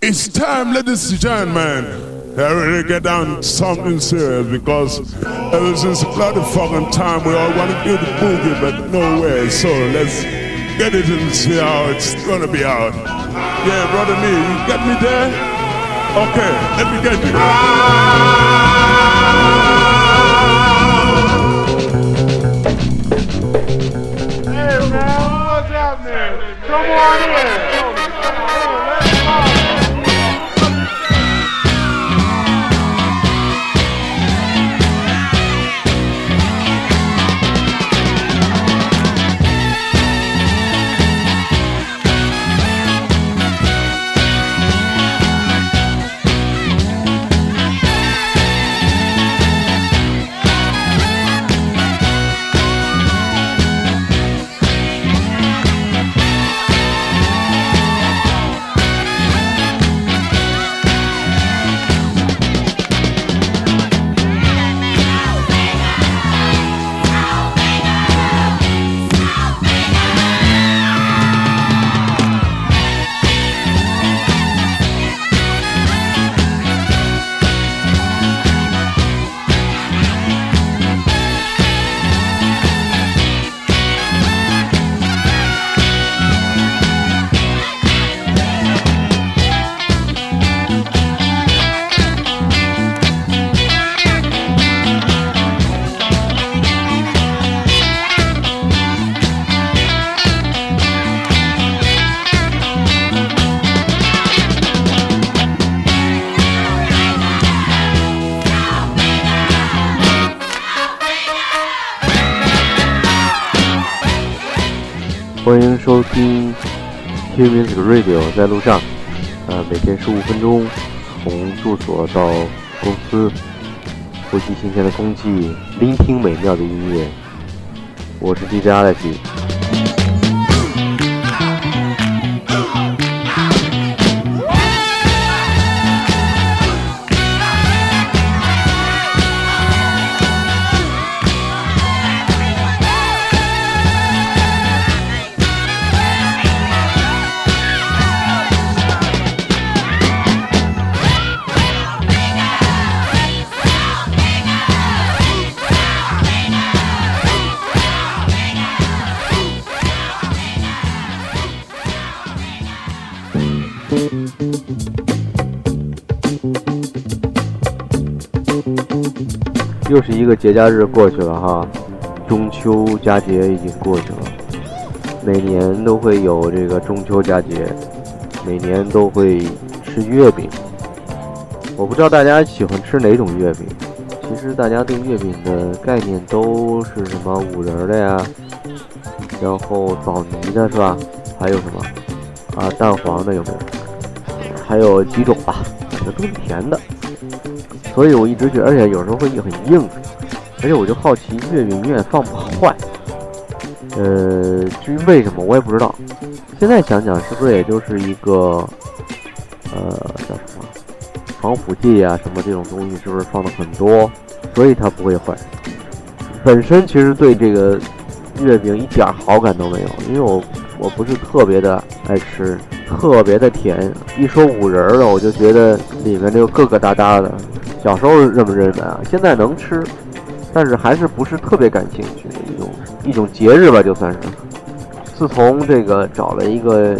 It's time, ladies and gentlemen. I really get down to something serious because ever since bloody fucking time we all want to do the boogie, but no way. So let's get it and see how it's gonna be out. Yeah, brother me, you get me there? Okay, let me get you. Hey man, what's? Come on in. 迎收听听 Music Radio，在路上，呃，每天十五分钟，从住所到公司，呼吸新鲜的空气，聆听美妙的音乐。我是 DJ Alex。又是一个节假日过去了哈，中秋佳节已经过去了。每年都会有这个中秋佳节，每年都会吃月饼。我不知道大家喜欢吃哪种月饼。其实大家对月饼的概念都是什么五仁的呀，然后枣泥的是吧？还有什么啊蛋黄的有没有？还有几种吧，反正都是甜的。所以我一直觉得，而且有时候会很硬，而且我就好奇月饼永远放不坏。呃，至于为什么我也不知道。现在想想，是不是也就是一个呃叫什么防腐剂啊，什么这种东西，是不是放的很多，所以它不会坏？本身其实对这个月饼一点好感都没有，因为我我不是特别的爱吃，特别的甜。一说五仁儿的，我就觉得里面这个疙疙瘩瘩的。小时候是这么认为啊，现在能吃，但是还是不是特别感兴趣的一种一种节日吧，就算是。自从这个找了一个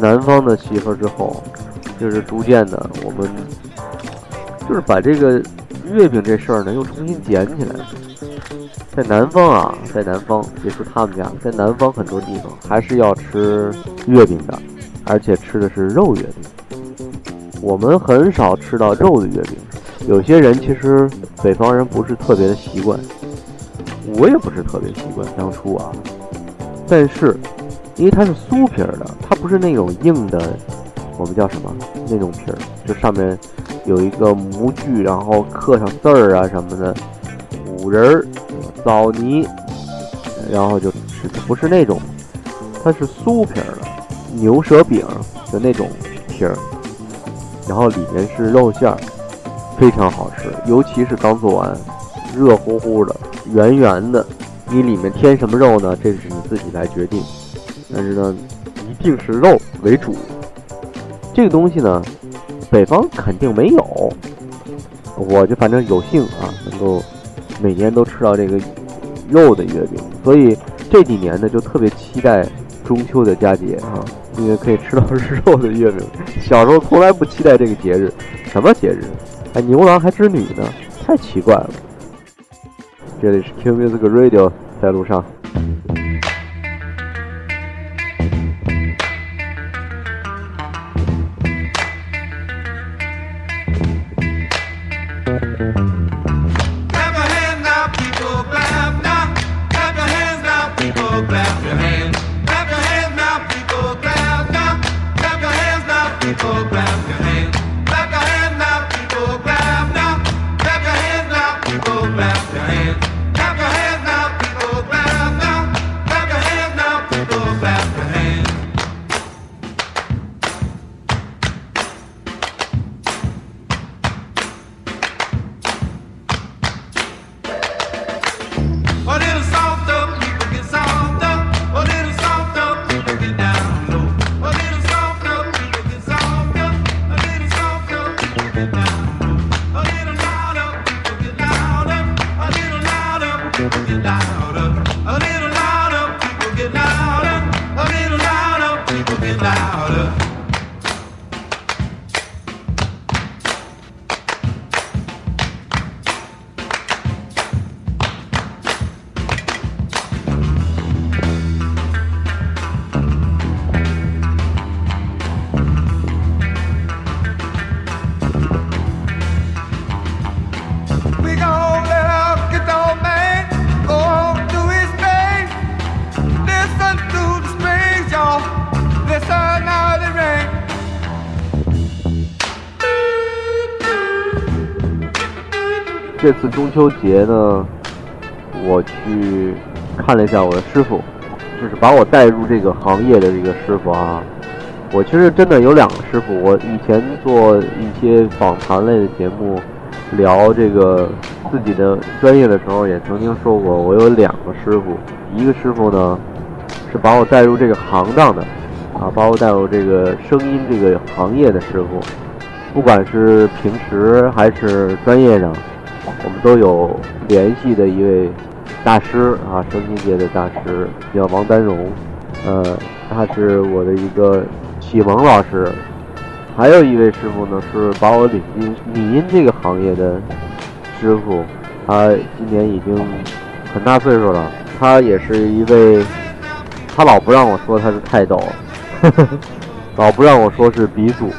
南方的媳妇儿之后，就是逐渐的，我们就是把这个月饼这事儿呢又重新捡起来。在南方啊，在南方，别说他们家，在南方很多地方还是要吃月饼的，而且吃的是肉月饼。我们很少吃到肉的月饼。有些人其实北方人不是特别的习惯，我也不是特别习惯当初啊。但是，因为它是酥皮儿的，它不是那种硬的，我们叫什么那种皮儿，就上面有一个模具，然后刻上字儿啊什么的，五仁儿、枣泥，然后就吃不是那种，它是酥皮儿的牛舌饼的那种皮儿，然后里面是肉馅儿。非常好吃，尤其是刚做完，热乎乎的、圆圆的。你里面添什么肉呢？这是你自己来决定。但是呢，一定是肉为主。这个东西呢，北方肯定没有。我就反正有幸啊，能够每年都吃到这个肉的月饼，所以这几年呢就特别期待中秋的佳节啊，因为可以吃到肉的月饼。小时候从来不期待这个节日，什么节日？哎，牛郎还织女呢，太奇怪了。这里是 Q Music Radio，在路上。louder. 这次中秋节呢，我去看了一下我的师傅，就是把我带入这个行业的这个师傅啊。我其实真的有两个师傅，我以前做一些访谈类的节目，聊这个自己的专业的时候，也曾经说过，我有两个师傅。一个师傅呢，是把我带入这个行当的，啊，把我带入这个声音这个行业的师傅，不管是平时还是专业上。我们都有联系的一位大师啊，声音界的大师叫王丹荣，呃，他是我的一个启蒙老师。还有一位师傅呢，是把我领进拟音这个行业的师傅，他今年已经很大岁数了。他也是一位，他老不让我说他是泰斗，老不让我说是鼻祖。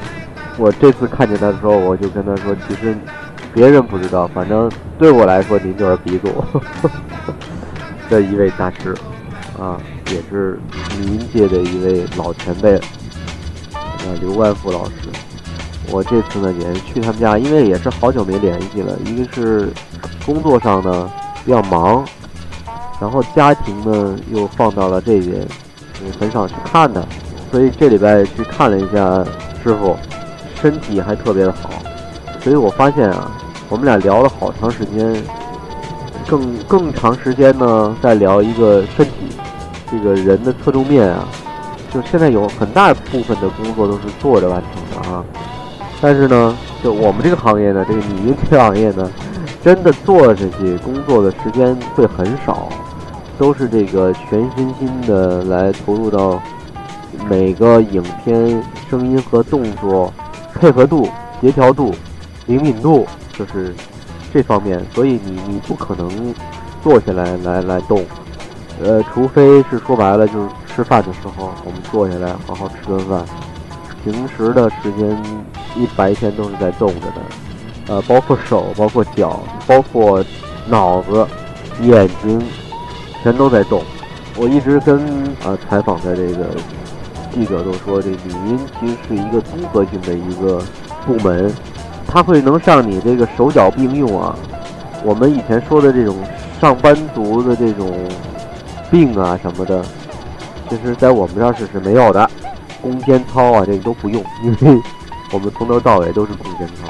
我这次看见他的时候，我就跟他说，其实。别人不知道，反正对我来说，您就是鼻祖 的一位大师啊，也是民界的一位老前辈，呃，刘万福老师。我这次呢也是去他们家，因为也是好久没联系了。一个是工作上呢比较忙，然后家庭呢又放到了这边，也很少去看他，所以这礼拜去看了一下师傅，身体还特别的好，所以我发现啊。我们俩聊了好长时间，更更长时间呢，在聊一个身体，这个人的侧重面啊，就现在有很大部分的工作都是坐着完成的啊。但是呢，就我们这个行业呢，这个女音这个行业呢，真的坐下去工作的时间会很少，都是这个全身心的来投入到每个影片声音和动作配合度、协调度、灵敏度。就是这方面，所以你你不可能坐下来来来动，呃，除非是说白了就是吃饭的时候，我们坐下来好好吃顿饭。平时的时间一白天都是在动着的，呃，包括手，包括脚，包括脑子、眼睛，全都在动。我一直跟呃采访的这个记者都说，这语音其实是一个综合性的一个部门。它会能让你这个手脚并用啊！我们以前说的这种上班族的这种病啊什么的，其实在我们这儿是是没有的，弓肩操啊这个都不用，因为 我们从头到尾都是弓肩操。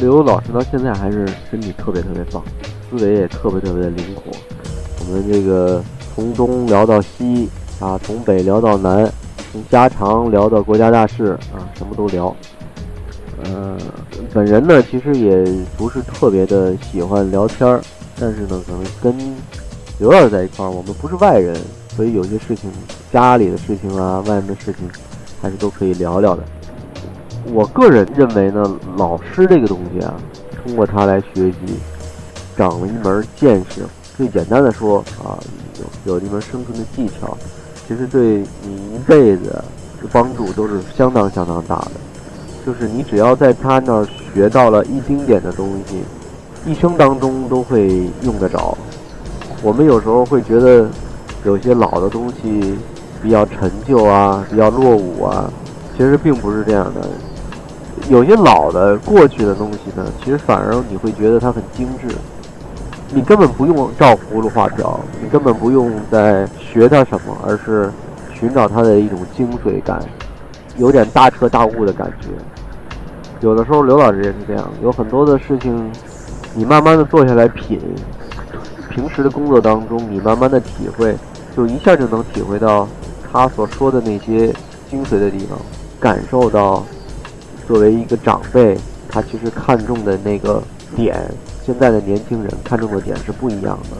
刘老师到现在还是身体特别特别棒，思维也特别特别的灵活。我们这个从东聊到西啊，从北聊到南，从家常聊到国家大事啊，什么都聊。呃，本人呢其实也不是特别的喜欢聊天儿，但是呢可能跟刘老师在一块儿，我们不是外人，所以有些事情，家里的事情啊，外面的事情，还是都可以聊聊的。我个人认为呢，老师这个东西啊，通过他来学习，长了一门见识。最简单的说啊，有有一门生存的技巧，其实对你一辈子的帮助都是相当相当大的。就是你只要在他那儿学到了一丁点的东西，一生当中都会用得着。我们有时候会觉得有些老的东西比较陈旧啊，比较落伍啊，其实并不是这样的。有些老的过去的东西呢，其实反而你会觉得它很精致。你根本不用照葫芦画瓢，你根本不用再学它什么，而是寻找它的一种精髓感，有点大彻大悟的感觉。有的时候刘老师也是这样，有很多的事情，你慢慢的坐下来品，平时的工作当中，你慢慢的体会，就一下就能体会到他所说的那些精髓的地方，感受到作为一个长辈，他其实看重的那个点。现在的年轻人看重的点是不一样的，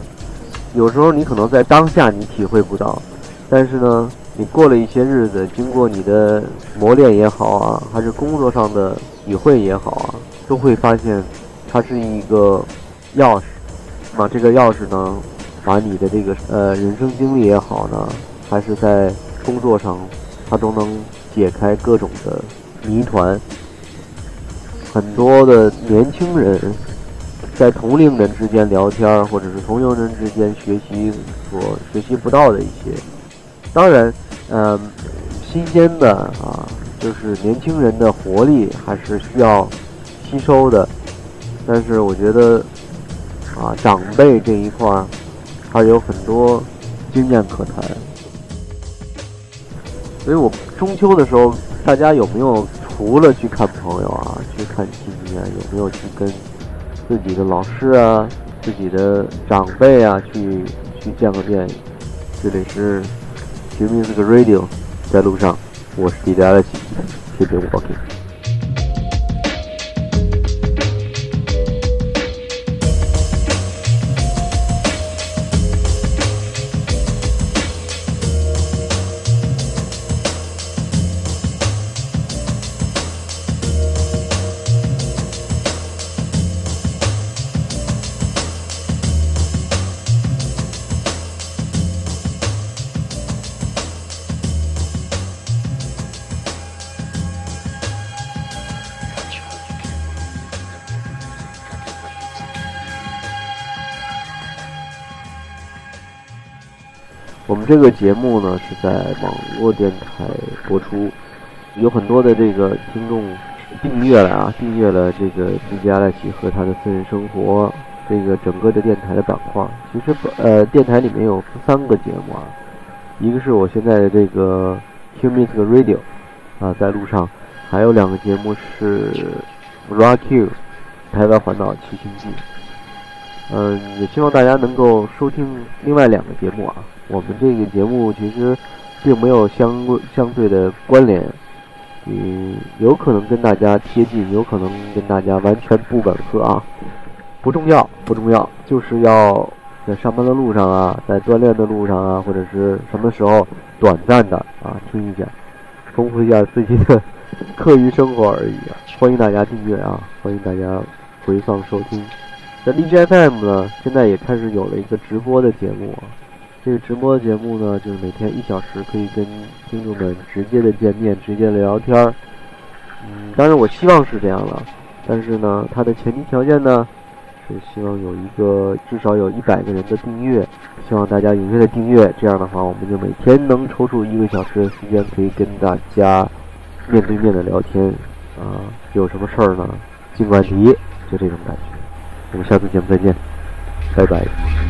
有时候你可能在当下你体会不到，但是呢，你过了一些日子，经过你的磨练也好啊，还是工作上的体会也好啊，都会发现，它是一个钥匙。那这个钥匙呢，把你的这个呃人生经历也好呢，还是在工作上，它都能解开各种的谜团。很多的年轻人。在同龄人之间聊天，或者是同龄人之间学习所学习不到的一些，当然，嗯，新鲜的啊，就是年轻人的活力还是需要吸收的。但是我觉得，啊，长辈这一块儿还有很多经验可谈。所以我中秋的时候，大家有没有除了去看朋友啊，去看亲戚啊，有没有去跟？自己的老师啊，自己的长辈啊，去去见个面。这里是寻觅这个 Radio，在路上，我是 DJ 的 l e x 谢谢 Walking。们这个节目呢是在网络电台播出，有很多的这个听众订阅了啊，订阅了这个 DJ 阿赖奇和他的私人生活这个整个的电台的板块。其实呃，电台里面有三个节目啊，一个是我现在的这个 Q Music Radio 啊，在路上，还有两个节目是 Rock You 台湾环岛骑行记。嗯，也希望大家能够收听另外两个节目啊。我们这个节目其实并没有相相对的关联，嗯，有可能跟大家贴近，有可能跟大家完全不吻合啊。不重要，不重要，就是要在上班的路上啊，在锻炼的路上啊，或者是什么时候短暂的啊听一下，丰富一下自己的课余生活而已啊。欢迎大家订阅啊，欢迎大家回放收听。在 DJFM 呢，现在也开始有了一个直播的节目。这个直播节目呢，就是每天一小时，可以跟听众们直接的见面，直接的聊天儿。嗯，当然我希望是这样了，但是呢，它的前提条件呢，是希望有一个至少有一百个人的订阅，希望大家踊跃的订阅。这样的话，我们就每天能抽出一个小时的时间，可以跟大家面对面的聊天。啊，有什么事儿呢，尽管提，就这种感觉。我们下次节目再见，拜拜。